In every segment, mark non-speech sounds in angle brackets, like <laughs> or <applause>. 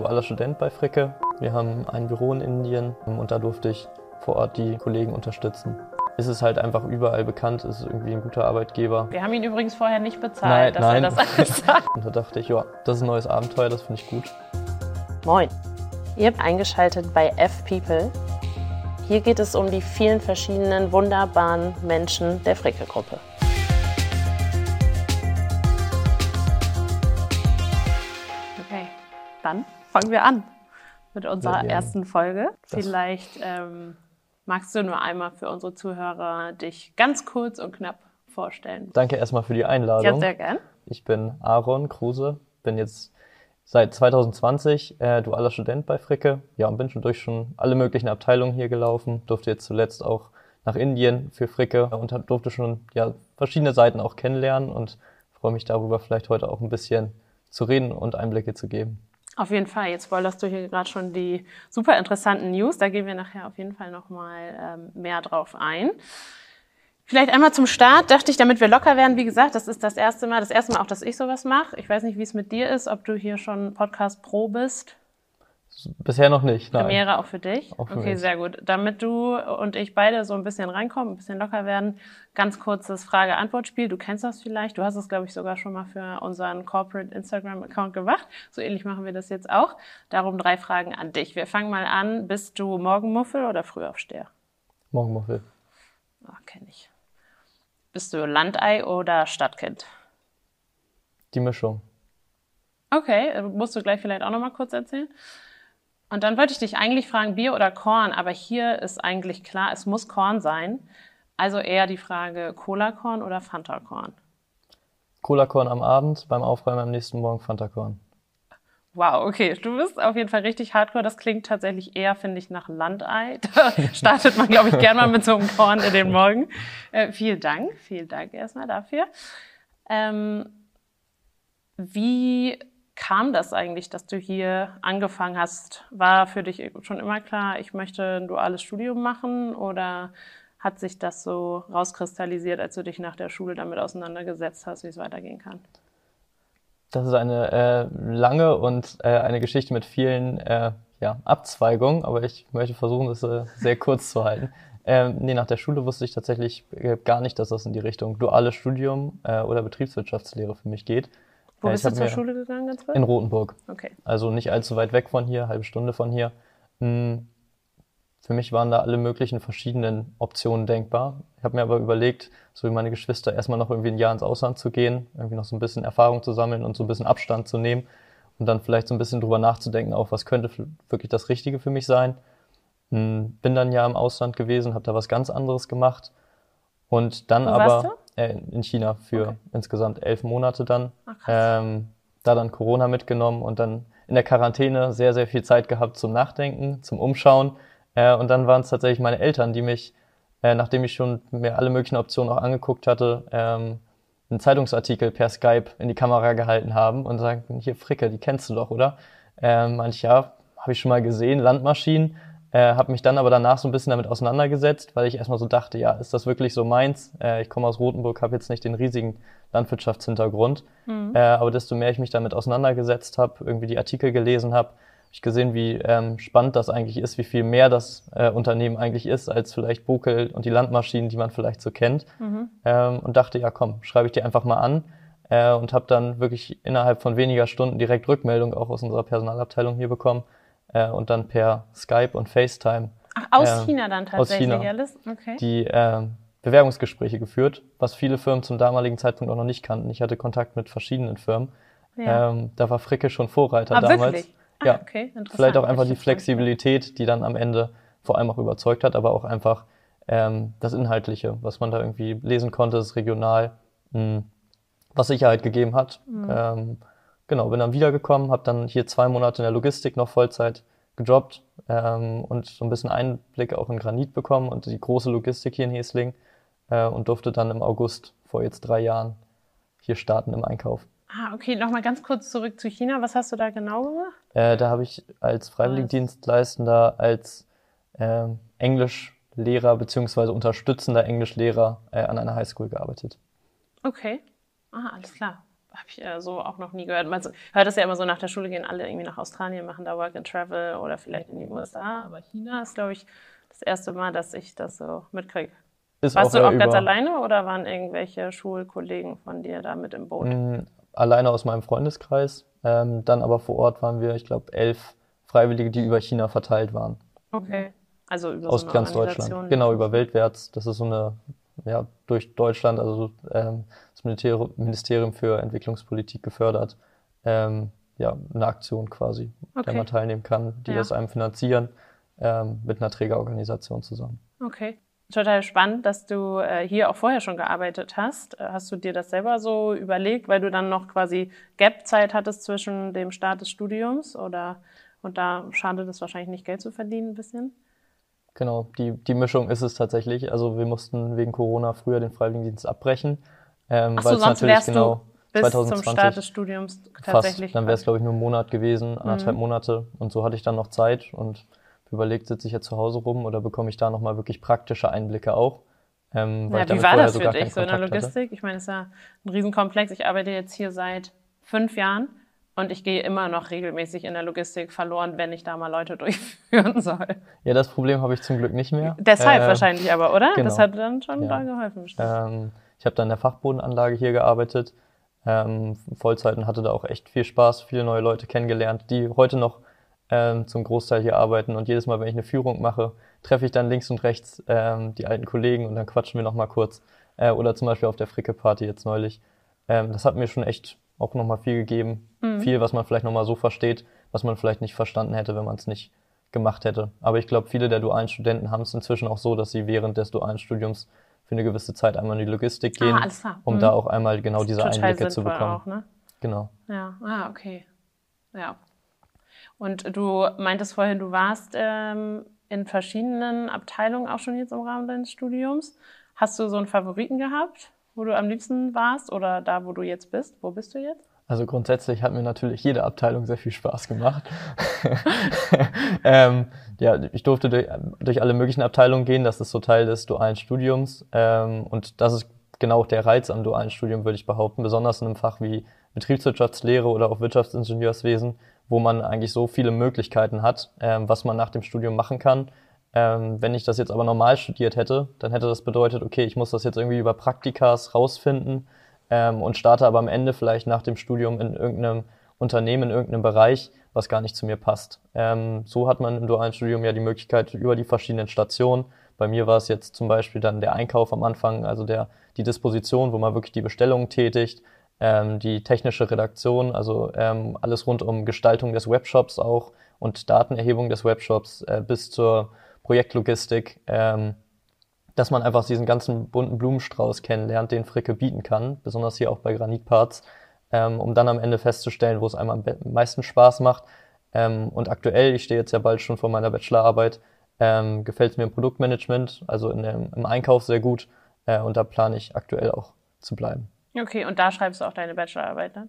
dualer Student bei Fricke. Wir haben ein Büro in Indien und da durfte ich vor Ort die Kollegen unterstützen. Es ist halt einfach überall bekannt, es ist irgendwie ein guter Arbeitgeber. Wir haben ihn übrigens vorher nicht bezahlt, nein, dass nein. er das alles <laughs> sagt. Und da dachte ich, ja, das ist ein neues Abenteuer, das finde ich gut. Moin. Ihr habt eingeschaltet bei F-People. Hier geht es um die vielen verschiedenen wunderbaren Menschen der Fricke-Gruppe. Fangen wir an mit unserer ersten Folge. Das Vielleicht ähm, magst du nur einmal für unsere Zuhörer dich ganz kurz und knapp vorstellen. Danke erstmal für die Einladung. Ja, sehr gern. Ich bin Aaron Kruse, bin jetzt seit 2020 äh, dualer Student bei Fricke. Ja, und bin schon durch schon alle möglichen Abteilungen hier gelaufen. Durfte jetzt zuletzt auch nach Indien für Fricke und durfte schon ja, verschiedene Seiten auch kennenlernen und freue mich darüber vielleicht heute auch ein bisschen zu reden und Einblicke zu geben. Auf jeden Fall. Jetzt spoilerst du hier gerade schon die super interessanten News. Da gehen wir nachher auf jeden Fall nochmal ähm, mehr drauf ein. Vielleicht einmal zum Start dachte ich, damit wir locker werden, wie gesagt, das ist das erste Mal, das erste Mal auch, dass ich sowas mache. Ich weiß nicht, wie es mit dir ist, ob du hier schon Podcast Pro bist. Bisher noch nicht. Nein. Premiere auch für dich? Auch für okay, mich. sehr gut. Damit du und ich beide so ein bisschen reinkommen, ein bisschen locker werden, ganz kurzes Frage-Antwort-Spiel. Du kennst das vielleicht. Du hast es, glaube ich, sogar schon mal für unseren Corporate Instagram-Account gemacht. So ähnlich machen wir das jetzt auch. Darum drei Fragen an dich. Wir fangen mal an. Bist du Morgenmuffel oder Frühaufsteher? Morgenmuffel. Oh, kenne ich. Bist du Landei oder Stadtkind? Die Mischung. Okay, musst du gleich vielleicht auch noch mal kurz erzählen. Und dann wollte ich dich eigentlich fragen, Bier oder Korn, aber hier ist eigentlich klar, es muss Korn sein. Also eher die Frage Cola-Korn oder Fanta-Korn? Cola-Korn am Abend, beim Aufräumen am nächsten Morgen Fanta-Korn. Wow, okay, du bist auf jeden Fall richtig hardcore. Das klingt tatsächlich eher, finde ich, nach Landei. <laughs> Da <laughs> startet man, glaube ich, gern mal mit so einem Korn in den Morgen. Äh, vielen Dank, vielen Dank erstmal dafür. Ähm, wie kam das eigentlich, dass du hier angefangen hast? War für dich schon immer klar, ich möchte ein duales Studium machen oder hat sich das so rauskristallisiert, als du dich nach der Schule damit auseinandergesetzt hast, wie es weitergehen kann? Das ist eine äh, lange und äh, eine Geschichte mit vielen äh, ja, Abzweigungen, aber ich möchte versuchen, das äh, sehr kurz zu halten. Ähm, nee, nach der Schule wusste ich tatsächlich äh, gar nicht, dass das in die Richtung duales Studium äh, oder Betriebswirtschaftslehre für mich geht. Wo bist du zur Schule gegangen ganz In Rothenburg. Okay. Also nicht allzu weit weg von hier, halbe Stunde von hier. Hm, für mich waren da alle möglichen verschiedenen Optionen denkbar. Ich habe mir aber überlegt, so wie meine Geschwister, erstmal noch irgendwie ein Jahr ins Ausland zu gehen, irgendwie noch so ein bisschen Erfahrung zu sammeln und so ein bisschen Abstand zu nehmen und dann vielleicht so ein bisschen drüber nachzudenken, auch was könnte wirklich das Richtige für mich sein. Hm, bin dann ja im Ausland gewesen, habe da was ganz anderes gemacht und dann Wo aber äh, in China für okay. insgesamt elf Monate dann. Ach, ähm, da dann Corona mitgenommen und dann in der Quarantäne sehr, sehr viel Zeit gehabt zum Nachdenken, zum Umschauen. Äh, und dann waren es tatsächlich meine Eltern, die mich, äh, nachdem ich schon mir alle möglichen Optionen auch angeguckt hatte, ähm, einen Zeitungsartikel per Skype in die Kamera gehalten haben und sagten, hier Fricke, die kennst du doch, oder? Ähm, manch ja, habe ich schon mal gesehen, Landmaschinen. Äh, habe mich dann aber danach so ein bisschen damit auseinandergesetzt, weil ich erstmal so dachte, ja, ist das wirklich so meins? Äh, ich komme aus Rothenburg, habe jetzt nicht den riesigen Landwirtschaftshintergrund. Mhm. Äh, aber desto mehr ich mich damit auseinandergesetzt habe, irgendwie die Artikel gelesen habe, habe ich gesehen, wie ähm, spannend das eigentlich ist, wie viel mehr das äh, Unternehmen eigentlich ist, als vielleicht Bukel und die Landmaschinen, die man vielleicht so kennt. Mhm. Ähm, und dachte, ja komm, schreibe ich dir einfach mal an. Äh, und habe dann wirklich innerhalb von weniger Stunden direkt Rückmeldung auch aus unserer Personalabteilung hier bekommen äh, und dann per Skype und FaceTime. Ach, aus äh, China dann tatsächlich aus China, alles? Okay. Die äh, Bewerbungsgespräche geführt, was viele Firmen zum damaligen Zeitpunkt auch noch nicht kannten. Ich hatte Kontakt mit verschiedenen Firmen. Ja. Ähm, da war Fricke schon Vorreiter ah, damals. Wirklich? Ah, ja, okay, vielleicht auch einfach die Flexibilität, die dann am Ende vor allem auch überzeugt hat, aber auch einfach ähm, das Inhaltliche, was man da irgendwie lesen konnte, ist regional, mh, hm, was Sicherheit gegeben hat. Mhm. Ähm, genau, bin dann wiedergekommen, habe dann hier zwei Monate in der Logistik noch Vollzeit gejobbt ähm, und so ein bisschen Einblick auch in Granit bekommen und die große Logistik hier in Hesling äh, und durfte dann im August vor jetzt drei Jahren hier starten im Einkauf. Ah, okay, nochmal ganz kurz zurück zu China. Was hast du da genau gemacht? Äh, da habe ich als Freiwilligendienstleistender, als äh, Englischlehrer beziehungsweise unterstützender Englischlehrer äh, an einer Highschool gearbeitet. Okay, ah, alles klar. Habe ich äh, so auch noch nie gehört. Man hört es ja immer so, nach der Schule gehen alle irgendwie nach Australien, machen da Work and Travel oder vielleicht in die USA. Aber China ist, glaube ich, das erste Mal, dass ich das so mitkriege. Warst auch du auch ganz alleine oder waren irgendwelche Schulkollegen von dir da mit im Boot? Mm, alleine aus meinem Freundeskreis. Ähm, dann aber vor Ort waren wir, ich glaube, elf Freiwillige, die über China verteilt waren. Okay. Also über aus so ganz Deutschland. Genau, über Weltwärts. Das ist so eine, ja, durch Deutschland, also ähm, das Ministerium für Entwicklungspolitik gefördert. Ähm, ja, eine Aktion quasi, okay. der man teilnehmen kann, die ja. das einem finanzieren, ähm, mit einer Trägerorganisation zusammen. Okay. Total spannend, dass du äh, hier auch vorher schon gearbeitet hast. Hast du dir das selber so überlegt, weil du dann noch quasi Gap-Zeit hattest zwischen dem Start des Studiums oder und da schadet es wahrscheinlich nicht, Geld zu verdienen ein bisschen? Genau, die, die Mischung ist es tatsächlich. Also wir mussten wegen Corona früher den Freiwilligendienst abbrechen. Ähm, so, sonst wärst genau du bis 2020 zum Start des Studiums tatsächlich. Fast. Dann wäre es, glaube ich, nur einen Monat gewesen, anderthalb mhm. Monate. Und so hatte ich dann noch Zeit und überlegt, sitze ich jetzt zu Hause rum oder bekomme ich da nochmal wirklich praktische Einblicke auch. Ähm, ja, wie war das für dich so in der Logistik? Hatte. Ich meine, es ist ja ein Riesenkomplex. Ich arbeite jetzt hier seit fünf Jahren und ich gehe immer noch regelmäßig in der Logistik verloren, wenn ich da mal Leute <laughs> durchführen soll. Ja, das Problem habe ich zum Glück nicht mehr. Deshalb äh, wahrscheinlich aber, oder? Genau. Das hat dann schon ja. da geholfen. Ähm, ich habe dann in der Fachbodenanlage hier gearbeitet, ähm, Vollzeit und hatte da auch echt viel Spaß, viele neue Leute kennengelernt, die heute noch ähm, zum Großteil hier arbeiten. Und jedes Mal, wenn ich eine Führung mache, treffe ich dann links und rechts ähm, die alten Kollegen und dann quatschen wir nochmal kurz. Äh, oder zum Beispiel auf der Fricke-Party jetzt neulich. Ähm, das hat mir schon echt auch nochmal viel gegeben. Mhm. Viel, was man vielleicht nochmal so versteht, was man vielleicht nicht verstanden hätte, wenn man es nicht gemacht hätte. Aber ich glaube, viele der dualen Studenten haben es inzwischen auch so, dass sie während des dualen Studiums für eine gewisse Zeit einmal in die Logistik gehen, ah, um mhm. da auch einmal genau diese Einblicke zu bekommen. Auch, ne? Genau. Ja, ah, okay. Ja. Und du meintest vorhin, du warst ähm, in verschiedenen Abteilungen auch schon jetzt im Rahmen deines Studiums. Hast du so einen Favoriten gehabt? Wo du am liebsten warst oder da, wo du jetzt bist? Wo bist du jetzt? Also grundsätzlich hat mir natürlich jede Abteilung sehr viel Spaß gemacht. <laughs> ähm, ja, ich durfte durch, durch, alle möglichen Abteilungen gehen. Das ist so Teil des dualen Studiums. Ähm, und das ist genau der Reiz am dualen Studium, würde ich behaupten. Besonders in einem Fach wie Betriebswirtschaftslehre oder auch Wirtschaftsingenieurswesen, wo man eigentlich so viele Möglichkeiten hat, ähm, was man nach dem Studium machen kann ähm, wenn ich das jetzt aber normal studiert hätte, dann hätte das bedeutet, okay, ich muss das jetzt irgendwie über Praktikas rausfinden ähm, und starte aber am Ende vielleicht nach dem Studium in irgendeinem Unternehmen, in irgendeinem Bereich, was gar nicht zu mir passt. Ähm, so hat man im dualen Studium ja die Möglichkeit über die verschiedenen Stationen. Bei mir war es jetzt zum Beispiel dann der Einkauf am Anfang, also der, die Disposition, wo man wirklich die Bestellungen tätigt, ähm, die technische Redaktion, also ähm, alles rund um Gestaltung des Webshops auch und Datenerhebung des Webshops äh, bis zur Projektlogistik, ähm, dass man einfach diesen ganzen bunten Blumenstrauß kennenlernt, den Fricke bieten kann, besonders hier auch bei Granitparts, ähm, um dann am Ende festzustellen, wo es einem am meisten Spaß macht. Ähm, und aktuell, ich stehe jetzt ja bald schon vor meiner Bachelorarbeit, ähm, gefällt es mir im Produktmanagement, also in im Einkauf sehr gut äh, und da plane ich aktuell auch zu bleiben. Okay, und da schreibst du auch deine Bachelorarbeit dann?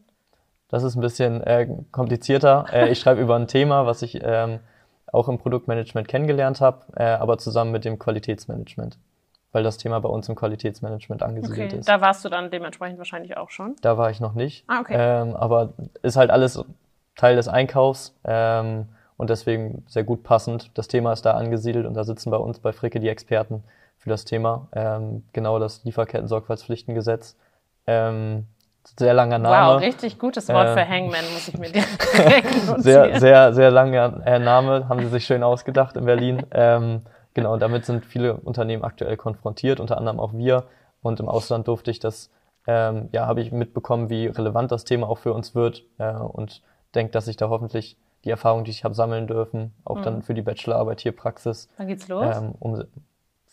Das ist ein bisschen äh, komplizierter. Äh, ich schreibe über ein Thema, was ich ähm, auch im Produktmanagement kennengelernt habe, äh, aber zusammen mit dem Qualitätsmanagement, weil das Thema bei uns im Qualitätsmanagement angesiedelt okay, ist. Da warst du dann dementsprechend wahrscheinlich auch schon? Da war ich noch nicht. Ah, okay. Ähm, aber ist halt alles Teil des Einkaufs ähm, und deswegen sehr gut passend. Das Thema ist da angesiedelt und da sitzen bei uns bei Fricke die Experten für das Thema. Ähm, genau das Lieferketten-Sorgfaltspflichtengesetz. Sehr langer Name. Wow, richtig gutes Wort äh, für Hangman, muss ich mir direkt <laughs> notieren. Sehr, sehr, sehr langer äh, Name, haben sie sich schön ausgedacht in Berlin. Ähm, genau, damit sind viele Unternehmen aktuell konfrontiert, unter anderem auch wir. Und im Ausland durfte ich das, ähm, ja, habe ich mitbekommen, wie relevant das Thema auch für uns wird äh, und denke, dass ich da hoffentlich die Erfahrung, die ich habe sammeln dürfen, auch mhm. dann für die Bachelorarbeit hier Praxis. Wann geht's los? Ähm, um,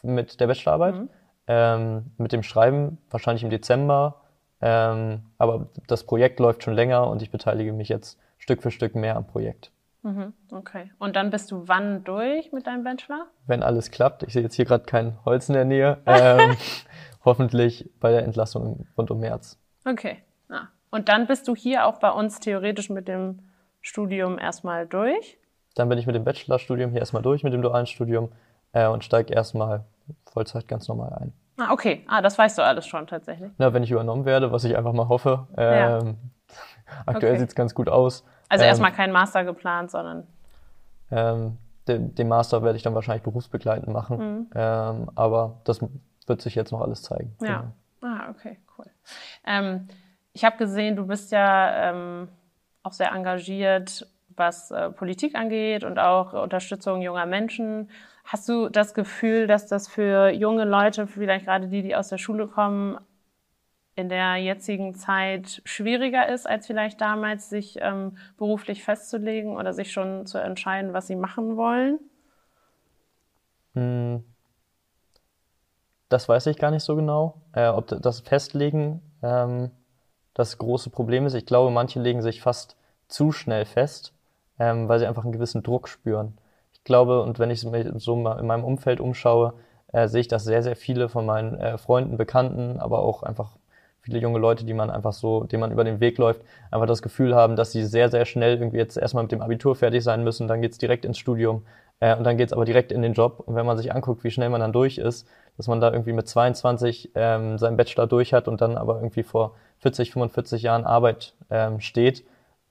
mit der Bachelorarbeit, mhm. ähm, mit dem Schreiben wahrscheinlich im Dezember ähm, aber das Projekt läuft schon länger und ich beteilige mich jetzt Stück für Stück mehr am Projekt. Mhm, okay. Und dann bist du wann durch mit deinem Bachelor? Wenn alles klappt. Ich sehe jetzt hier gerade kein Holz in der Nähe. Ähm, <laughs> hoffentlich bei der Entlassung rund um März. Okay. Ah. Und dann bist du hier auch bei uns theoretisch mit dem Studium erstmal durch? Dann bin ich mit dem Bachelorstudium hier erstmal durch, mit dem dualen Studium äh, und steige erstmal Vollzeit ganz normal ein. Ah, okay. Ah, das weißt du alles schon tatsächlich. Na, wenn ich übernommen werde, was ich einfach mal hoffe. Ja. Ähm, <laughs> aktuell Okay. sieht's ganz gut aus. Also Ähm, erstmal kein Master geplant, sondern Ähm, den, den Master werde ich dann wahrscheinlich berufsbegleitend machen. Mhm. Ähm, aber das wird sich jetzt noch alles zeigen. Ja. Ah, okay, cool. Ähm, ich habe gesehen, du bist ja ähm, auch sehr engagiert, was äh, Politik angeht und auch Unterstützung junger Menschen. Hast du das Gefühl, dass das für junge Leute, vielleicht gerade die, die aus der Schule kommen, in der jetzigen Zeit schwieriger ist, als vielleicht damals, sich ähm, beruflich festzulegen oder sich schon zu entscheiden, was sie machen wollen? Hm, Das weiß ich gar nicht so genau, äh, ob das Festlegen ähm, das große Problem ist. Ich glaube, manche legen sich fast zu schnell fest, ähm, weil sie einfach einen gewissen Druck spüren. Glaube, und wenn ich mich so in meinem Umfeld umschaue, äh, sehe ich, dass sehr, sehr viele von meinen äh, Freunden, Bekannten, aber auch einfach viele junge Leute, die man einfach so, denen man über den Weg läuft, einfach das Gefühl haben, dass sie sehr, sehr schnell irgendwie jetzt erstmal mit dem Abitur fertig sein müssen, dann geht's direkt ins Studium äh, und dann geht's aber direkt in den Job. Und wenn man sich anguckt, wie schnell man dann durch ist, dass man da irgendwie mit 22 ähm, seinen Bachelor durch hat und dann aber irgendwie vor 40, 45 Jahren Arbeit ähm, steht,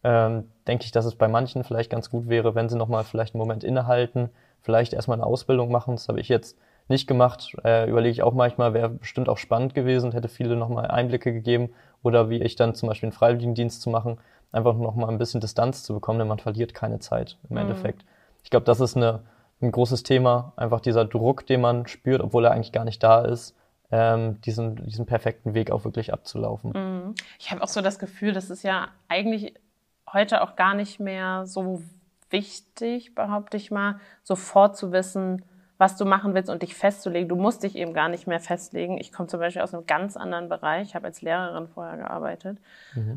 ähm, denke ich, dass es bei manchen vielleicht ganz gut wäre, wenn sie nochmal vielleicht einen Moment innehalten, vielleicht erstmal eine Ausbildung machen. Das habe ich jetzt nicht gemacht. Äh, überlege ich auch manchmal, wäre bestimmt auch spannend gewesen, hätte viele nochmal Einblicke gegeben oder wie ich dann zum Beispiel einen Freiwilligendienst zu machen, einfach nochmal ein bisschen Distanz zu bekommen, denn man verliert keine Zeit im Mhm. Endeffekt. Ich glaube, das ist eine, ein großes Thema, einfach dieser Druck, den man spürt, obwohl er eigentlich gar nicht da ist, ähm, diesen, diesen perfekten Weg auch wirklich abzulaufen. Mhm. Ich habe auch so das Gefühl, das ist ja eigentlich heute auch gar nicht mehr so wichtig, behaupte ich mal, sofort zu wissen, was du machen willst und dich festzulegen. Du musst dich eben gar nicht mehr festlegen. Ich komme zum Beispiel aus einem ganz anderen Bereich. Ich habe als Lehrerin vorher gearbeitet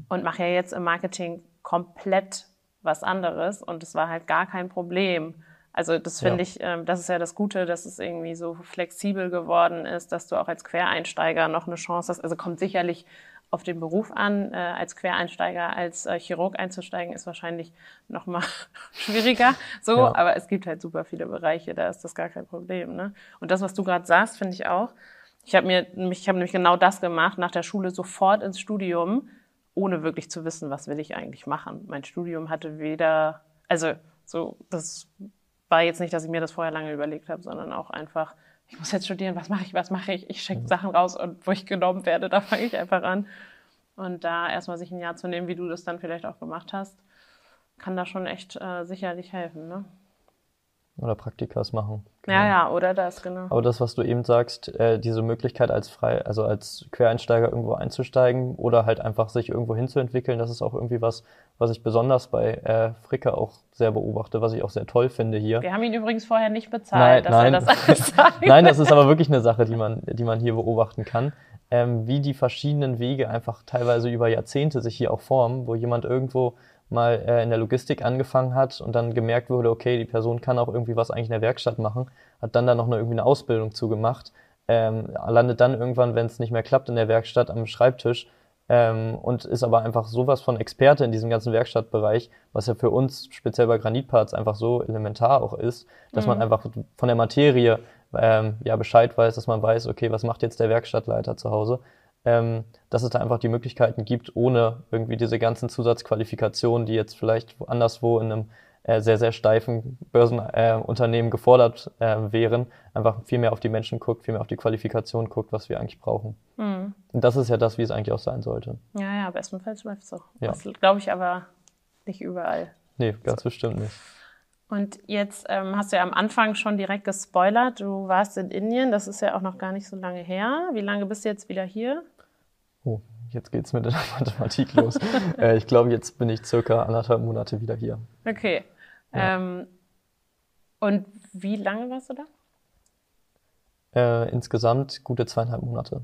und mache ja jetzt im Marketing komplett was anderes und es war halt gar kein Problem. Also das finde Ja. ich, ähm, das ist ja das Gute, dass es irgendwie so flexibel geworden ist, dass du auch als Quereinsteiger noch eine Chance hast. Also kommt sicherlich auf den Beruf an. Äh, als Quereinsteiger, als äh, Chirurg einzusteigen, ist wahrscheinlich noch mal <laughs> schwieriger. So, Ja. aber es gibt halt super viele Bereiche, da ist das gar kein Problem. Ne? Und das, was du gerade sagst, finde ich auch. Ich habe mir, ich habe nämlich genau das gemacht, nach der Schule sofort ins Studium, ohne wirklich zu wissen, was will ich eigentlich machen. Mein Studium hatte weder, also so, das war jetzt nicht, dass ich mir das vorher lange überlegt habe, sondern auch einfach, ich muss jetzt studieren, was mache ich, was mache ich? Ich schicke Sachen raus und wo ich genommen werde, <laughs> da fange ich einfach an. Und da erstmal sich ein Jahr zu nehmen, wie du das dann vielleicht auch gemacht hast, kann da schon echt äh, sicherlich helfen. Ne? Oder Praktikas machen. Ja, ja, oder das, genau. Aber das, was du eben sagst, äh, diese Möglichkeit als frei, also als Quereinsteiger irgendwo einzusteigen oder halt einfach sich irgendwo hinzuentwickeln, das ist auch irgendwie was, was ich besonders bei äh, Fricke auch sehr beobachte, was ich auch sehr toll finde hier. Wir haben ihn übrigens vorher nicht bezahlt, dass Nein, er nein. das alles <laughs> sagt. Nein, das ist aber wirklich eine Sache, die man, die man hier beobachten kann. Ähm, wie die verschiedenen Wege einfach teilweise über Jahrzehnte sich hier auch formen, wo jemand irgendwo mal äh, in der Logistik angefangen hat und dann gemerkt wurde, okay, die Person kann auch irgendwie was eigentlich in der Werkstatt machen, hat dann da noch eine, irgendwie eine Ausbildung zugemacht, ähm, landet dann irgendwann, wenn es nicht mehr klappt, in der Werkstatt am Schreibtisch ähm, und ist aber einfach sowas von Experte in diesem ganzen Werkstattbereich, was ja für uns speziell bei Granitparts einfach so elementar auch ist, dass man einfach von der Materie ähm, ja Bescheid weiß, dass man weiß, okay, was macht jetzt der Werkstattleiter zu Hause, ähm, dass es da einfach die Möglichkeiten gibt, ohne irgendwie diese ganzen Zusatzqualifikationen, die jetzt vielleicht anderswo in einem äh, sehr, sehr steifen Börsenunternehmen äh, gefordert äh, wären, einfach viel mehr auf die Menschen guckt, viel mehr auf die Qualifikation guckt, was wir eigentlich brauchen. Hm. Und das ist ja das, wie es eigentlich auch sein sollte. Ja, ja, bestenfalls läuft es so. Ja. Das glaube ich aber nicht überall. Nee, ganz bestimmt nicht. Und jetzt ähm, hast du ja am Anfang schon direkt gespoilert, du warst in Indien, das ist ja auch noch gar nicht so lange her. Wie lange bist du jetzt wieder hier? Oh, jetzt geht's mit der <laughs> Mathematik los. äh, ich glaube, jetzt bin ich circa anderthalb Monate wieder hier. Okay. Ja. Ähm, und wie lange warst du da? Äh, insgesamt gute zweieinhalb Monate.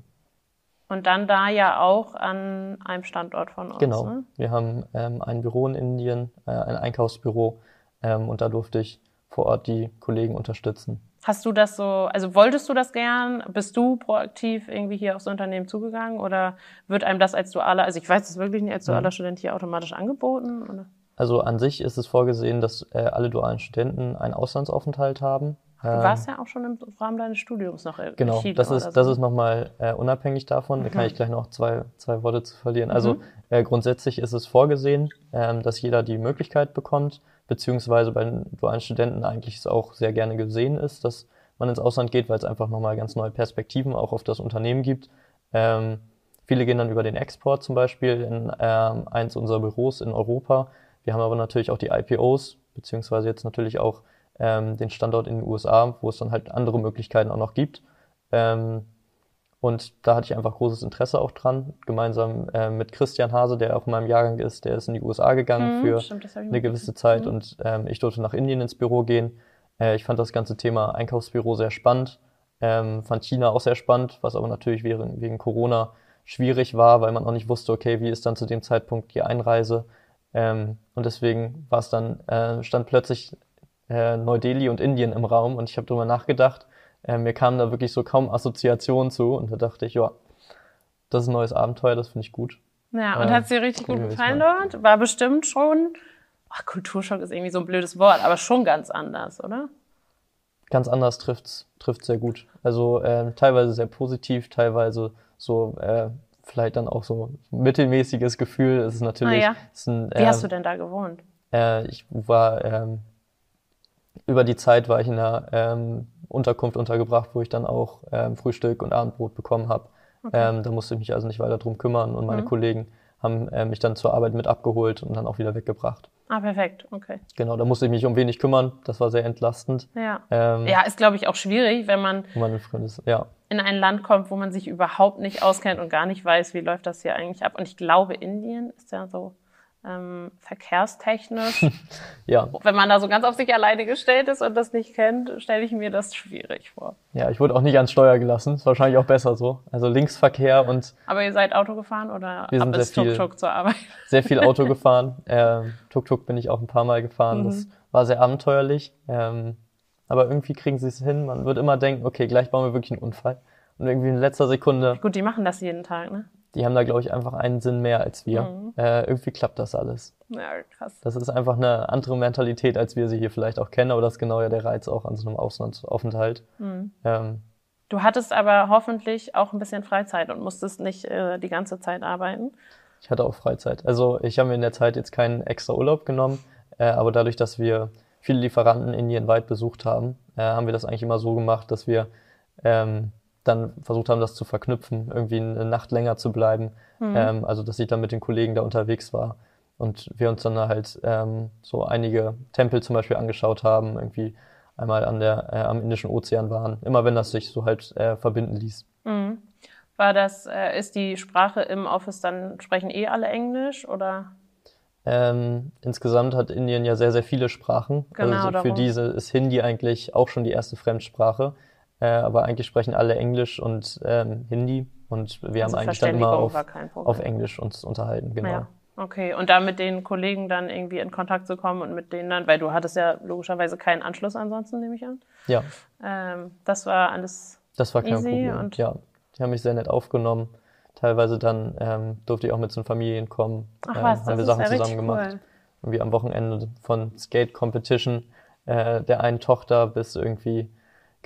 Und dann da ja auch an einem Standort von uns. Genau. Ne? Wir haben ähm, ein Büro in Indien, äh, ein Einkaufsbüro ähm, und da durfte ich vor Ort die Kollegen unterstützen. Hast du das so, also wolltest du das gern? Bist du proaktiv irgendwie hier aufs Unternehmen zugegangen oder wird einem das als dualer, also ich weiß es wirklich nicht, als dualer Student hier automatisch angeboten? Oder? Also an sich ist es vorgesehen, dass äh, alle dualen Studenten einen Auslandsaufenthalt haben. Du warst ja auch schon im Rahmen deines Studiums noch in Genau, Chile das ist, so. das ist nochmal äh, unabhängig davon. Mhm. Da kann mhm. ich gleich noch zwei, zwei Worte zu verlieren. Also mhm. äh, grundsätzlich ist es vorgesehen, ähm, dass jeder die Möglichkeit bekommt, beziehungsweise bei den dualen Studenten eigentlich es auch sehr gerne gesehen ist, dass man ins Ausland geht, weil es einfach nochmal ganz neue Perspektiven auch auf das Unternehmen gibt. Ähm, viele gehen dann über den Export zum Beispiel in ähm, eins unserer Büros in Europa. Wir haben aber natürlich auch die IPOs, beziehungsweise jetzt natürlich auch ähm, den Standort in den USA, wo es dann halt andere Möglichkeiten auch noch gibt. Ähm, und da hatte ich einfach großes Interesse auch dran, gemeinsam äh, mit Christian Hase, der auch in meinem Jahrgang ist, der ist in die USA gegangen mhm, für stimmt, eine gewisse Zeit mhm. und ähm, ich durfte nach Indien ins Büro gehen. Äh, ich fand das ganze Thema Einkaufsbüro sehr spannend, ähm, fand China auch sehr spannend, was aber natürlich wegen, wegen Corona schwierig war, weil man auch nicht wusste, okay, wie ist dann zu dem Zeitpunkt die Einreise. Ähm, und deswegen war es dann, äh, stand plötzlich äh, Neu-Delhi und Indien im Raum und ich habe darüber nachgedacht. Äh, mir kamen da wirklich so kaum Assoziationen zu und da dachte ich, ja, das ist ein neues Abenteuer, das finde ich gut. Ja, und äh, hat dir richtig gut gefallen dort? War bestimmt schon, ach, Kulturschock ist irgendwie so ein blödes Wort, aber schon ganz anders, oder? Ganz anders trifft's trifft sehr gut. Also äh, teilweise sehr positiv, teilweise so äh, vielleicht dann auch so mittelmäßiges Gefühl. Es ist natürlich. Ah, ja. ist ein, Wie hast ähm, du denn da gewohnt? Äh, ich war ähm, über die Zeit war ich in einer ähm, Unterkunft untergebracht, wo ich dann auch ähm, Frühstück und Abendbrot bekommen habe. Okay. Ähm, da musste ich mich also nicht weiter drum kümmern und meine mhm. Kollegen haben äh, mich dann zur Arbeit mit abgeholt und dann auch wieder weggebracht. Ah, perfekt, okay. Genau, da musste ich mich um wenig kümmern. Das war sehr entlastend. Ja, ähm, ja ist, glaube ich, auch schwierig, wenn man, man ist, ja. in ein Land kommt, wo man sich überhaupt nicht auskennt und gar nicht weiß, wie läuft das hier eigentlich ab. Und ich glaube, Indien ist ja so ähm, verkehrstechnisch. <laughs> ja. Wenn man da so ganz auf sich alleine gestellt ist und das nicht kennt, stelle ich mir das schwierig vor. Ja, ich wurde auch nicht ans Steuer gelassen. Ist wahrscheinlich auch besser so. Also Linksverkehr und. Aber ihr seid Auto gefahren oder wir sind Tuk-Tuk zur Arbeit? Sehr viel Auto <laughs> gefahren. Ähm, Tuk-Tuk bin ich auch ein paar Mal gefahren. Mhm. Das war sehr abenteuerlich. Ähm, aber irgendwie kriegen sie es hin. Man wird immer denken, okay, gleich bauen wir wirklich einen Unfall. Und irgendwie in letzter Sekunde. Gut, die machen das jeden Tag, ne? Die haben da, glaube ich, einfach einen Sinn mehr als wir. Mhm. Äh, irgendwie klappt das alles. Ja, krass. Das ist einfach eine andere Mentalität, als wir sie hier vielleicht auch kennen, aber das ist genau ja der Reiz auch an so einem Auslandsaufenthalt. Mhm. Ähm, du hattest aber hoffentlich auch ein bisschen Freizeit und musstest nicht äh, die ganze Zeit arbeiten. Ich hatte auch Freizeit. Also ich habe mir in der Zeit jetzt keinen extra Urlaub genommen, äh, aber dadurch, dass wir viele Lieferanten indienweit besucht haben, äh, haben wir das eigentlich immer so gemacht, dass wir ähm, dann versucht haben, das zu verknüpfen, irgendwie eine Nacht länger zu bleiben. Mhm. Ähm, also, dass ich dann mit den Kollegen da unterwegs war und wir uns dann halt ähm, so einige Tempel zum Beispiel angeschaut haben, irgendwie einmal an der, äh, am Indischen Ozean waren, immer wenn das sich so halt äh, verbinden ließ. Mhm. War das, äh, ist die Sprache im Office dann, sprechen eh alle Englisch oder? Ähm, insgesamt hat Indien ja sehr, sehr viele Sprachen. Genau, also für diese ist Hindi eigentlich auch schon die erste Fremdsprache. Äh, aber eigentlich sprechen alle Englisch und ähm, Hindi und wir also haben eigentlich dann immer auf, auf Englisch uns unterhalten, genau. Ja. Okay, und da mit den Kollegen dann irgendwie in Kontakt zu kommen und mit denen dann, weil du hattest ja logischerweise keinen Anschluss ansonsten, nehme ich an. Ja. Ähm, das war alles Das war kein Problem, und ja. Die haben mich sehr nett aufgenommen. Teilweise dann ähm, durfte ich auch mit zu den Familien kommen. Ach was, ähm, haben wir Sachen ja zusammen gemacht. Cool. Irgendwie am Wochenende von Skate Competition äh, der einen Tochter bis irgendwie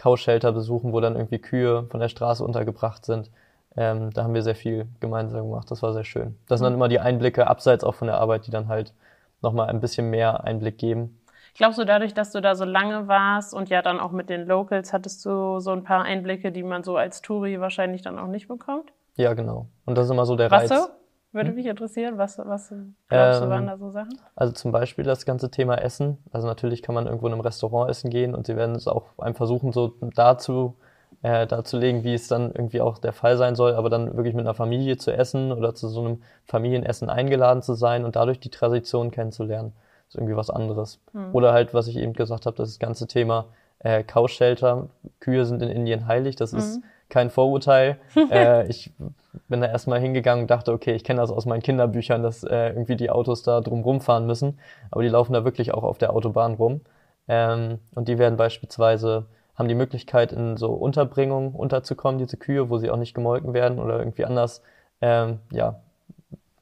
Cowshelter besuchen, wo dann irgendwie Kühe von der Straße untergebracht sind. Ähm, da haben wir sehr viel gemeinsam gemacht. Das war sehr schön. Das sind dann immer die Einblicke abseits auch von der Arbeit, die dann halt nochmal ein bisschen mehr Einblick geben. Ich glaube, so dadurch, dass du da so lange warst und ja dann auch mit den Locals, hattest du so ein paar Einblicke, die man so als Touri wahrscheinlich dann auch nicht bekommt? Ja, genau. Und das ist immer so der Reiz. So? Würde hm? mich interessieren, was, was glaubst du, waren ähm, da so Sachen? Also zum Beispiel das ganze Thema Essen. Also natürlich kann man irgendwo in einem Restaurant essen gehen und sie werden es auch einem versuchen, so dazu äh, darzulegen, wie es dann irgendwie auch der Fall sein soll, aber dann wirklich mit einer Familie zu essen oder zu so einem Familienessen eingeladen zu sein und dadurch die Tradition kennenzulernen. Das ist irgendwie was anderes. Hm. Oder halt, was ich eben gesagt habe, das ganze Thema äh, Cowshelter. Kühe sind in Indien heilig. Das hm. ist kein Vorurteil. <laughs> äh, ich bin da erstmal hingegangen und dachte, okay, ich kenne das aus meinen Kinderbüchern, dass äh, irgendwie die Autos da drum rumfahren müssen. Aber die laufen da wirklich auch auf der Autobahn rum. Ähm, und die werden beispielsweise, haben die Möglichkeit, in so Unterbringungen unterzukommen, diese Kühe, wo sie auch nicht gemolken werden oder irgendwie anders, ähm, ja,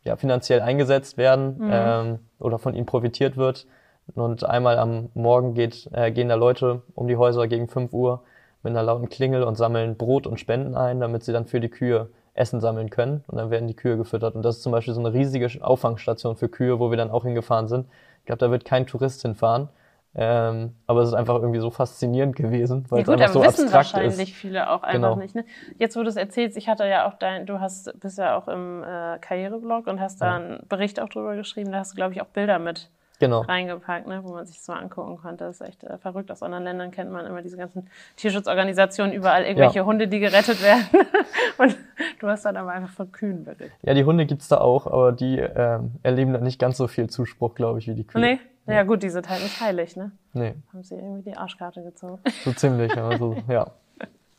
ja, finanziell eingesetzt werden mhm. ähm, oder von ihnen profitiert wird, Und einmal am Morgen geht, äh, gehen da Leute um die Häuser gegen 5 Uhr mit einer lauten Klingel und sammeln Brot und Spenden ein, damit sie dann für die Kühe Essen sammeln können. Und dann werden die Kühe gefüttert. Und das ist zum Beispiel so eine riesige Auffangstation für Kühe, wo wir dann auch hingefahren sind. Ich glaube, da wird kein Tourist hinfahren. Ähm, aber es ist einfach irgendwie so faszinierend gewesen, weil Ja gut, es einfach so wissen abstrakt wahrscheinlich ist. viele auch einfach Genau. nicht. Ne? Jetzt, wo du es erzählst, ich hatte ja auch dein, du hast, bist ja auch im äh, Karriereblog und hast da Ja. einen Bericht auch drüber geschrieben, da hast du, glaube ich, auch Bilder mit Genau. reingepackt, ne, wo man sich so angucken konnte. Das ist echt äh, verrückt. Aus anderen Ländern kennt man immer diese ganzen Tierschutzorganisationen, überall irgendwelche Ja. Hunde, die gerettet werden. <laughs> und du hast dann aber einfach von Kühen berichtet. Ja, die Hunde gibt's da auch, aber die ähm, erleben dann nicht ganz so viel Zuspruch, glaube ich, wie die Kühe. Nee? Ja gut, die sind halt nicht heilig, ne? Nee, Haben sie irgendwie die Arschkarte gezogen. <laughs> so ziemlich. Also, ja,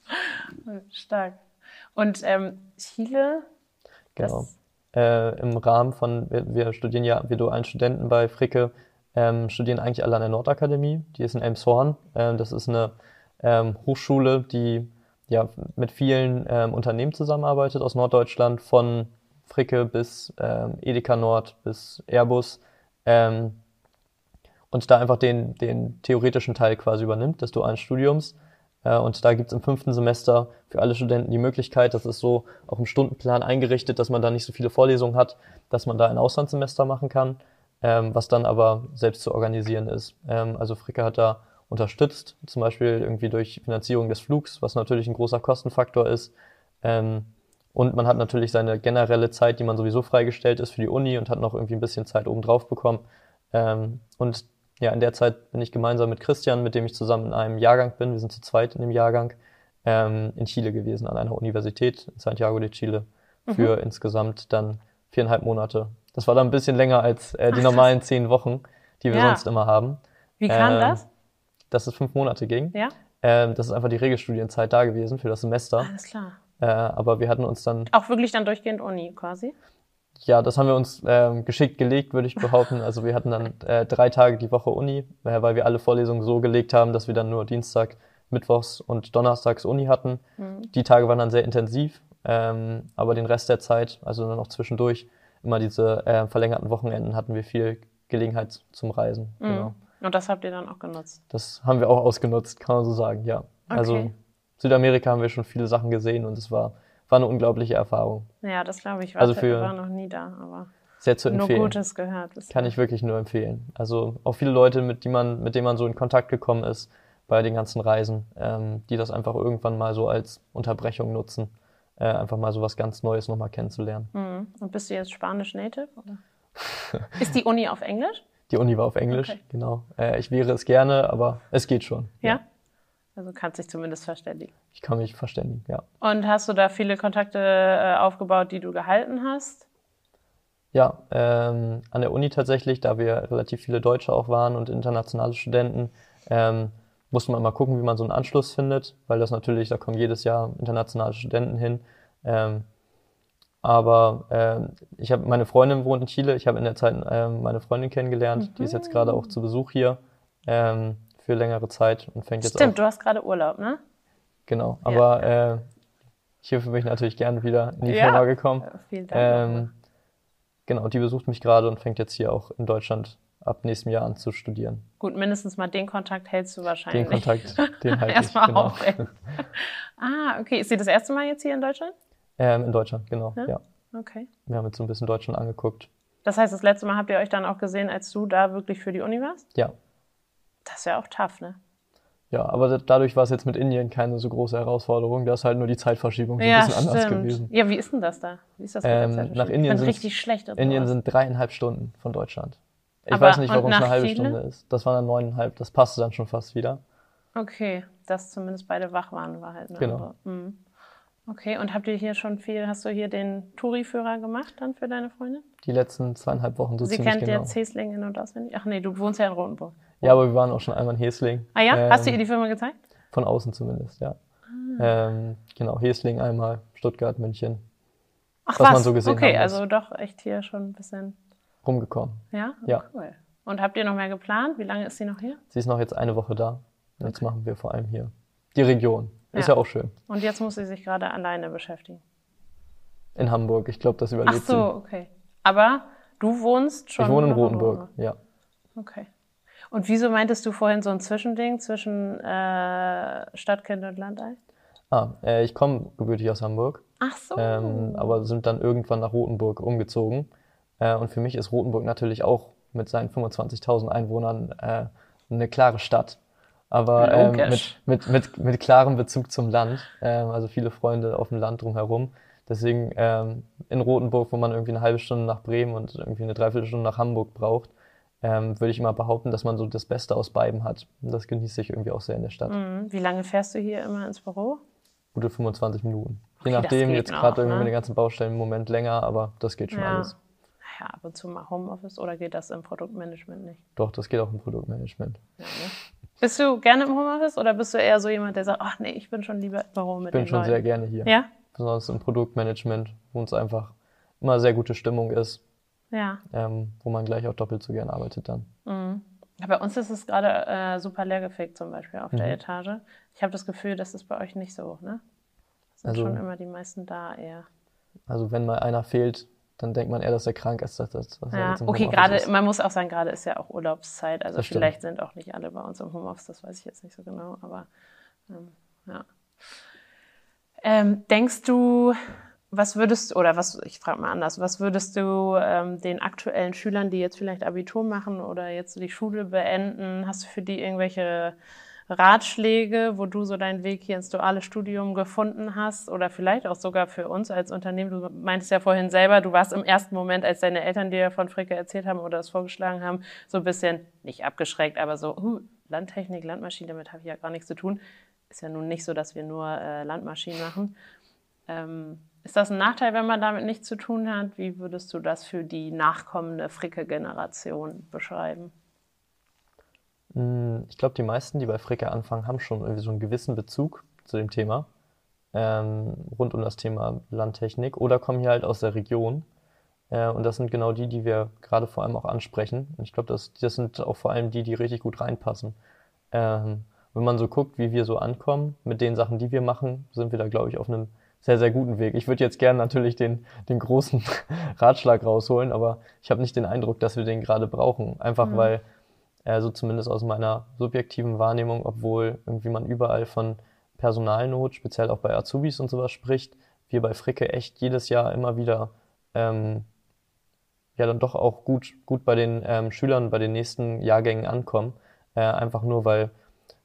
<laughs> Stark. Und ähm, Chile, genau. das, äh, im Rahmen von, wir, wir studieren ja, wir dualen Studenten bei Fricke, ähm, studieren eigentlich alle an der Nordakademie, die ist in Elmshorn. Ähm, das ist eine ähm, Hochschule, die ja mit vielen ähm, Unternehmen zusammenarbeitet aus Norddeutschland, von Fricke bis ähm, Edeka Nord bis Airbus. Ähm, und da einfach den, den theoretischen Teil quasi übernimmt des dualen Studiums. Äh, Und da gibt's im fünften Semester für alle Studenten die Möglichkeit, das ist so auch im Stundenplan eingerichtet, dass man da nicht so viele Vorlesungen hat, dass man da ein Auslandssemester machen kann, ähm, was dann aber selbst zu organisieren ist. Ähm, Also Fricke hat da unterstützt, zum Beispiel irgendwie durch Finanzierung des Flugs, was natürlich ein großer Kostenfaktor ist. Ähm, Und man hat natürlich seine generelle Zeit, die man sowieso freigestellt ist für die Uni und hat noch irgendwie ein bisschen Zeit obendrauf bekommen. Und ja, in der Zeit bin ich gemeinsam mit Christian, mit dem ich zusammen in einem Jahrgang bin, wir sind zu zweit in dem Jahrgang, ähm, in Chile gewesen, an einer Universität in Santiago de Chile, für insgesamt dann viereinhalb Monate. Das war dann ein bisschen länger als äh, die normalen zehn Wochen, die wir Ja. sonst immer haben. wie kam Ähm, das? Dass es fünf Monate ging. Ja? Ähm, das ist einfach die Regelstudienzeit da gewesen für das Semester. Alles klar. Äh, aber wir hatten uns dann Auch wirklich dann durchgehend Uni quasi? Ja, das haben wir uns ähm, geschickt gelegt, würde ich behaupten. Also wir hatten dann äh, drei Tage die Woche Uni, äh, weil wir alle Vorlesungen so gelegt haben, dass wir dann nur Dienstag, Mittwochs und Donnerstags Uni hatten. Mhm. Die Tage waren dann sehr intensiv, ähm, aber den Rest der Zeit, also dann noch zwischendurch, immer diese äh, verlängerten Wochenenden hatten wir viel Gelegenheit zum Reisen. Mhm. Genau. Und das habt ihr dann auch genutzt? Das haben wir auch ausgenutzt, kann man so sagen, ja. Also Okay. Südamerika haben wir schon viele Sachen gesehen und es war, war eine unglaubliche Erfahrung. Ja, das glaube ich. Also Warte, für- war noch nie da, aber Sehr zu nur empfehlen. Gutes gehört. Kann ich wirklich nur empfehlen. Also auch viele Leute, mit, die man, mit denen man so in Kontakt gekommen ist bei den ganzen Reisen, ähm, die das einfach irgendwann mal so als Unterbrechung nutzen, äh, einfach mal so was ganz Neues nochmal kennenzulernen. Mhm. Und bist du jetzt Spanisch Native? Oder? <laughs> Ist die Uni auf Englisch? Die Uni war auf Englisch, Okay. genau. Äh, ich wäre es gerne, aber es geht schon. Ja. Also kannst dich zumindest verständigen. Ich kann mich verständigen, ja. Und hast du da viele Kontakte äh, aufgebaut, die du gehalten hast? Ja, ähm, an der Uni tatsächlich, da wir relativ viele Deutsche auch waren und internationale Studenten, ähm, musste man mal gucken, wie man so einen Anschluss findet, weil das natürlich, da kommen jedes Jahr internationale Studenten hin. Ähm, aber ähm, ich habe meine Freundin wohnt in Chile, ich habe in der Zeit ähm, meine Freundin kennengelernt, die ist jetzt gerade auch zu Besuch hier ähm, für längere Zeit und fängt jetzt Stimmt, auch du hast gerade Urlaub, ne? genau. Aber äh, hierfür bin ich natürlich gerne wieder in die Ja. Firma gekommen. Äh, Vielen Dank. Ähm, genau, die besucht mich gerade und fängt jetzt hier auch in Deutschland ab nächstem Jahr an zu studieren. Gut, mindestens mal den Kontakt hältst du wahrscheinlich. Den Kontakt, den <laughs> halte ich. Erstmal Genau. aufrecht. <laughs> ah, okay. Ist sie das erste Mal jetzt hier in Deutschland? Ähm, in Deutschland, genau. Ja? Ja. Okay. Wir haben jetzt so ein bisschen Deutschland angeguckt. Das heißt, das letzte Mal habt ihr euch dann auch gesehen, als du da wirklich für die Uni warst? Ja. Das ist ja auch tough, ne? Ja, aber da- dadurch war es jetzt mit Indien keine so große Herausforderung. Da ist halt nur die Zeitverschiebung so ein bisschen anders gewesen. Ja, wie ist denn das da? Wie ist das mit der Ähm, Zeitverschiebung? nach Indien sind's- richtig schlecht. in Indien sowas. sind dreieinhalb Stunden von Deutschland. Ich Aber- weiß nicht, warum es eine halbe Chile? Stunde ist. Das waren dann neuneinhalb. Das passte dann schon fast wieder. Okay, dass zumindest beide wach waren, war halt eine Genau. Mhm. Okay, und habt ihr hier schon viel, hast du hier den Touri-Führer gemacht dann für deine Freundin? Die letzten zweieinhalb Wochen so Sie ziemlich kennt genau. jetzt Hesling in- und auswendig? Ach nee, du wohnst ja in Rotenburg. Ja, aber wir waren auch schon einmal in Hesling. Ah ja? hast du Ähm, ihr die Firma gezeigt? Von außen zumindest, ja. Ah. Ähm, genau, Hesling einmal, Stuttgart, München, Ach was man so gesehen Okay, also doch echt hier schon ein bisschen, rumgekommen. ja? Oh, Ja. Cool. Und habt ihr noch mehr geplant? Wie lange ist sie noch hier? Sie ist noch jetzt eine Woche da. Jetzt machen wir vor allem hier die Region. Ist Ja. ja auch schön. Und jetzt muss sie sich gerade alleine beschäftigen. In Hamburg. Ich glaube, das Ach überlebt so, okay. Aber du wohnst sie. schon Ich wohne in Rotenburg, ja. Okay. Und wieso meintest du vorhin so ein Zwischending zwischen äh, Stadtkind und Landei? Ah, äh, ich komme gebürtig aus Hamburg, Ach so. ähm, aber sind dann irgendwann nach Rothenburg umgezogen. Äh, und für mich ist Rothenburg natürlich auch mit seinen 25.000 Einwohnern äh, eine klare Stadt. Aber ähm, mit, mit, mit, mit klarem Bezug zum Land. Ähm, also viele Freunde auf dem Land drumherum. Deswegen ähm, in Rothenburg, wo man irgendwie eine halbe Stunde nach Bremen und irgendwie eine Dreiviertelstunde nach Hamburg braucht, ähm, würde ich immer behaupten, dass man so das Beste aus beiden hat. Und das genieße ich irgendwie auch sehr in der Stadt. Mhm. Wie lange fährst du hier immer ins Büro? Gute 25 Minuten. Okay, Je nachdem, jetzt gerade irgendwie ne? mit den ganzen Baustellen im Moment länger, aber das geht schon Ja. alles. Ja, ab und zu mal Homeoffice oder geht das im Produktmanagement nicht? Doch, das geht auch im Produktmanagement. Ja, ne? Bist du gerne im Homeoffice oder bist du eher so jemand, der sagt, ach nee, ich bin schon lieber im Büro mit Ich bin schon Leuten? sehr gerne hier. Ja? Besonders im Produktmanagement, wo uns einfach immer sehr gute Stimmung ist, Ja. ähm, wo man gleich auch doppelt so gern arbeitet dann. Mhm. Bei uns ist es gerade äh, super leergefegt, zum Beispiel auf der Mhm. Etage. Ich habe das Gefühl, das ist bei euch nicht so, ne? Sind Also- schon immer die meisten da eher. Also wenn mal einer fehlt, dann denkt man eher, dass er krank ist. Dass, dass, er Ja, im okay, gerade, man muss auch sagen, gerade ist ja auch Urlaubszeit. Also Das stimmt. vielleicht sind auch nicht alle bei uns im Homeoffice, das weiß ich jetzt nicht so genau, aber ähm, ja. Ähm, denkst du, was würdest oder was, ich frage mal anders, was würdest du ähm, den aktuellen Schülern, die jetzt vielleicht Abitur machen oder jetzt die Schule beenden, hast du für die irgendwelche Ratschläge, wo du so deinen Weg hier ins duale Studium gefunden hast oder vielleicht auch sogar für uns als Unternehmen? Du meintest ja vorhin selber, du warst im ersten Moment, als deine Eltern dir von Fricke erzählt haben oder es vorgeschlagen haben, so ein bisschen, nicht abgeschreckt, aber so, uh, Landtechnik, Landmaschinen, damit habe ich ja gar nichts zu tun. Ist ja nun nicht so, dass wir nur äh, Landmaschinen machen. Ähm, ist das ein Nachteil, wenn man damit nichts zu tun hat? Wie würdest du das für die nachkommende Fricke-Generation beschreiben? Mm, Ich glaube, die meisten, die bei Fricke anfangen, haben schon irgendwie so einen gewissen Bezug zu dem Thema, ähm, rund um das Thema Landtechnik oder kommen hier halt aus der Region. Äh, und das sind genau die, die wir gerade vor allem auch ansprechen. Und ich glaube, das, das sind auch vor allem die, die richtig gut reinpassen. Ähm, wenn man so guckt, wie wir so ankommen mit den Sachen, die wir machen, sind wir da, glaube ich, auf einem sehr, sehr guten Weg. Ich würde jetzt gerne natürlich den, den großen <laughs> Ratschlag rausholen, aber ich habe nicht den Eindruck, dass wir den gerade brauchen. Einfach Mhm. weil, äh, so zumindest aus meiner subjektiven Wahrnehmung, obwohl irgendwie man überall von Personalnot, speziell auch bei Azubis und sowas spricht, wir bei Fricke echt jedes Jahr immer wieder ähm, ja dann doch auch gut, gut bei den ähm, Schülern, bei den nächsten Jahrgängen ankommen. Äh, einfach nur, weil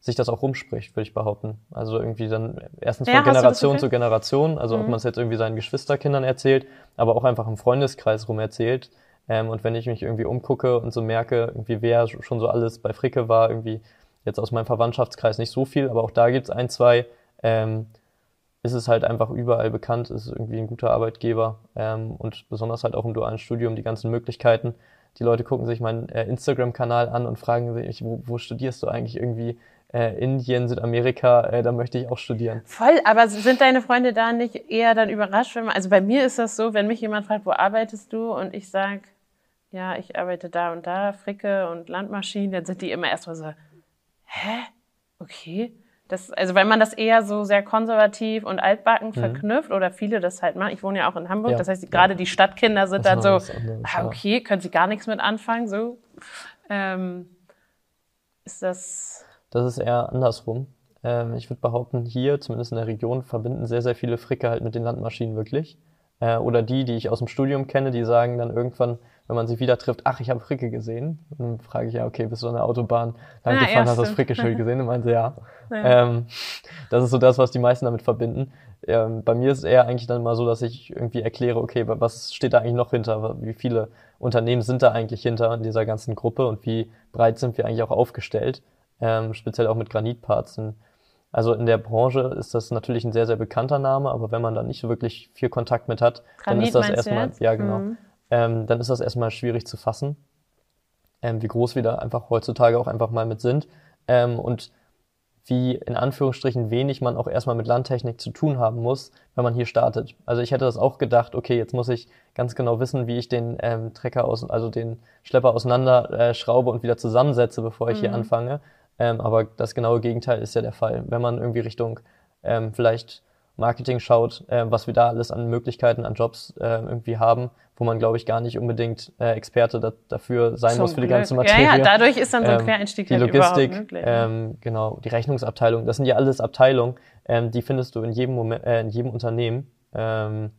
sich das auch rumspricht, würde ich behaupten. Also irgendwie dann erstens Ja, von Generation zu Generation, also ob Mhm. man es jetzt irgendwie seinen Geschwisterkindern erzählt, aber auch einfach im Freundeskreis rum erzählt. Ähm, und wenn ich mich irgendwie umgucke und so merke, irgendwie wer schon so alles bei Fricke war, irgendwie jetzt aus meinem Verwandtschaftskreis nicht so viel, aber auch da gibt's ein, zwei, ähm, ist es halt einfach überall bekannt, ist irgendwie ein guter Arbeitgeber ähm, und besonders halt auch im dualen Studium die ganzen Möglichkeiten. Die Leute gucken sich meinen äh, Instagram-Kanal an und fragen sich, wo, wo studierst du eigentlich irgendwie? Äh, Indien, Südamerika, äh, da möchte ich auch studieren. Voll, aber sind deine Freunde da nicht eher dann überrascht, wenn man, also bei mir ist das so, wenn mich jemand fragt, wo arbeitest du und ich sag, ja, ich arbeite da und da, Fricke und Landmaschinen, dann sind die immer erstmal so, hä? Okay. Das, also weil man das eher so sehr konservativ und altbacken verknüpft oder viele das halt machen. Ich wohne ja auch in Hamburg, Mhm. Ja, das heißt, ja. gerade die Stadtkinder sind Das dann so, anderes, ah, okay, können sie gar nichts mit anfangen, so. Ähm, ist das, Das ist eher andersrum. Ähm, ich würde behaupten, hier, zumindest in der Region, verbinden sehr, sehr viele Fricke halt mit den Landmaschinen wirklich. Äh, oder die, die ich aus dem Studium kenne, die sagen dann irgendwann, wenn man sie wieder trifft, ach, ich habe Fricke gesehen. Und dann frage ich ja, okay, bist du an der Autobahn lang Ah, gefahren, ja, hast das stimmt. Fricke-Schild gesehen? Und meinte, ja. Ja. Ähm, das ist so das, was die meisten damit verbinden. Ähm, bei mir ist es eher eigentlich dann mal so, dass ich irgendwie erkläre, okay, wa- was steht da eigentlich noch hinter? Wie viele Unternehmen sind da eigentlich hinter in dieser ganzen Gruppe und wie breit sind wir eigentlich auch aufgestellt? Ähm, speziell auch mit Granitparts. Und Also in der Branche ist das natürlich ein sehr, sehr bekannter Name, aber wenn man da nicht so wirklich viel Kontakt mit hat, dann Granit ist das erstmal, ja genau, Mhm. ähm, dann ist das erstmal schwierig zu fassen, ähm, wie groß wir da einfach heutzutage auch einfach mal mit sind ähm, und wie in Anführungsstrichen wenig man auch erstmal mit Landtechnik zu tun haben muss, wenn man hier startet. Also ich hätte das auch gedacht, okay, jetzt muss ich ganz genau wissen, wie ich den ähm, Trecker aus, also den Schlepper auseinander äh, schraube und wieder zusammensetze, bevor ich hier Mhm. anfange. Ähm, aber das genaue Gegenteil ist ja der Fall. Wenn man irgendwie Richtung ähm, vielleicht Marketing schaut, äh, was wir da alles an Möglichkeiten, an Jobs äh, irgendwie haben, wo man, glaube ich, gar nicht unbedingt äh, Experte da, dafür sein Zum muss für die ganze Materie. Ja, ja, dadurch ist dann so ein Ähm, Quereinstieg die halt überhaupt Logistik, möglich. ne? ähm, genau, die Rechnungsabteilung, das sind ja alles Abteilungen, ähm, die findest du in jedem Moment, äh, in jedem Unternehmen. Ähm,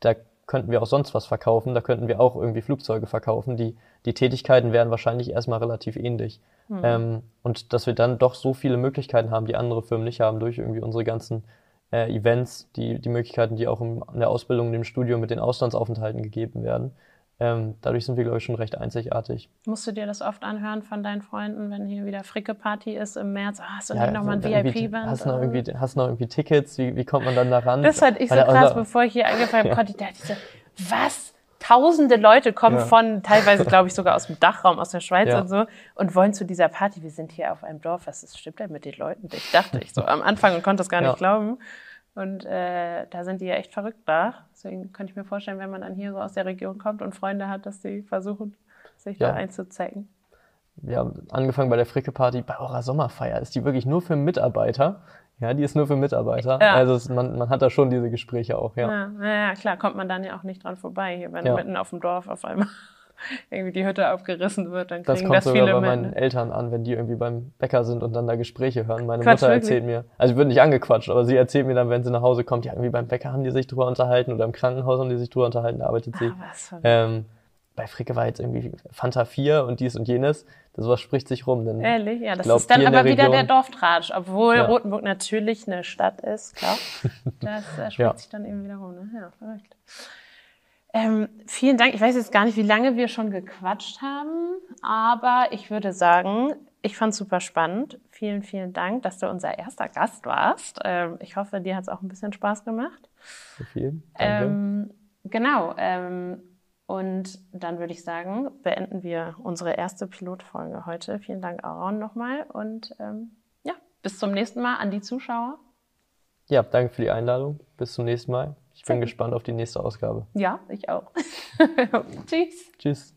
da könnten wir auch sonst was verkaufen, da könnten wir auch irgendwie Flugzeuge verkaufen. Die, die Tätigkeiten wären wahrscheinlich erstmal relativ ähnlich. Hm. Ähm, und dass wir dann doch so viele Möglichkeiten haben, die andere Firmen nicht haben, durch irgendwie unsere ganzen äh, Events, die, die Möglichkeiten, die auch im, in der Ausbildung, im Studium mit den Auslandsaufenthalten gegeben werden. Ähm, dadurch sind wir, glaube ich, schon recht einzigartig. Musst du dir das oft anhören von deinen Freunden, wenn hier wieder Fricke-Party ist im März? Ah, hast du Ja, nochmal ein irgendwie- VIP-Band? Hast du noch irgendwie, hast du noch irgendwie Tickets? Wie, wie kommt man dann da ran? Das fand ich so Weil krass, unser- bevor ich hier angefangen <laughs> habe, konnte ich dachte ich so, was? Tausende Leute kommen Ja. von, teilweise glaube ich sogar aus dem Dachraum, aus der Schweiz Ja. und so, und wollen zu dieser Party. Wir sind hier auf einem Dorf, was ist, stimmt denn mit den Leuten? Ich dachte ich so am Anfang und konnte es gar Ja. nicht glauben. Und äh, da sind die ja echt verrückt nach. Deswegen könnte ich mir vorstellen, wenn man dann hier so aus der Region kommt und Freunde hat, dass die versuchen, sich da einzuzecken. wir haben angefangen bei der Fricke-Party, bei eurer Sommerfeier. Ist die wirklich nur für Mitarbeiter? Ja, die ist nur für Mitarbeiter. Ja. Also es, man, man hat da schon diese Gespräche auch, ja. Ja, ja, klar, kommt man dann ja auch nicht dran vorbei. Hier, wenn Ja. mitten auf dem Dorf auf einmal <laughs> irgendwie die Hütte aufgerissen wird, dann Das kriegen kommt das, sogar viele bei mit. meinen ne? Eltern an, wenn die irgendwie beim Bäcker sind und dann da Gespräche hören. Meine Quatsch, Mutter wirklich? erzählt mir, also ich wird nicht angequatscht, aber sie erzählt mir dann, wenn sie nach Hause kommt, ja, irgendwie beim Bäcker haben die sich drüber unterhalten oder im Krankenhaus haben die sich drüber unterhalten, da arbeitet sie. Ah, was Ähm, bei Fricke war jetzt irgendwie Fanta 4 und dies und jenes. Das was spricht sich rum. Denn Ehrlich? Ja, das glaub, ist dann aber der wieder der Dorftratsch. Obwohl Ja. Rotenburg natürlich eine Stadt ist, klar. <laughs> Das äh, spricht Ja. sich dann eben wieder rum. Ne? Ja, verrückt. Ähm, vielen Dank. Ich weiß jetzt gar nicht, wie lange wir schon gequatscht haben, aber ich würde sagen, ich fand es super spannend. Vielen, vielen Dank, dass du unser erster Gast warst. Ähm, ich hoffe, dir hat es auch ein bisschen Spaß gemacht. so viel. Danke. Ähm, genau. Und dann würde ich sagen, beenden wir unsere erste Pilotfolge heute. Vielen Dank, Aaron, nochmal. Und ähm, ja, bis zum nächsten Mal an die Zuschauer. ja, danke für die Einladung. Bis zum nächsten Mal. Ich bin Sehr gespannt auf die nächste Ausgabe. Ja, ich auch. <laughs> Tschüss. Tschüss.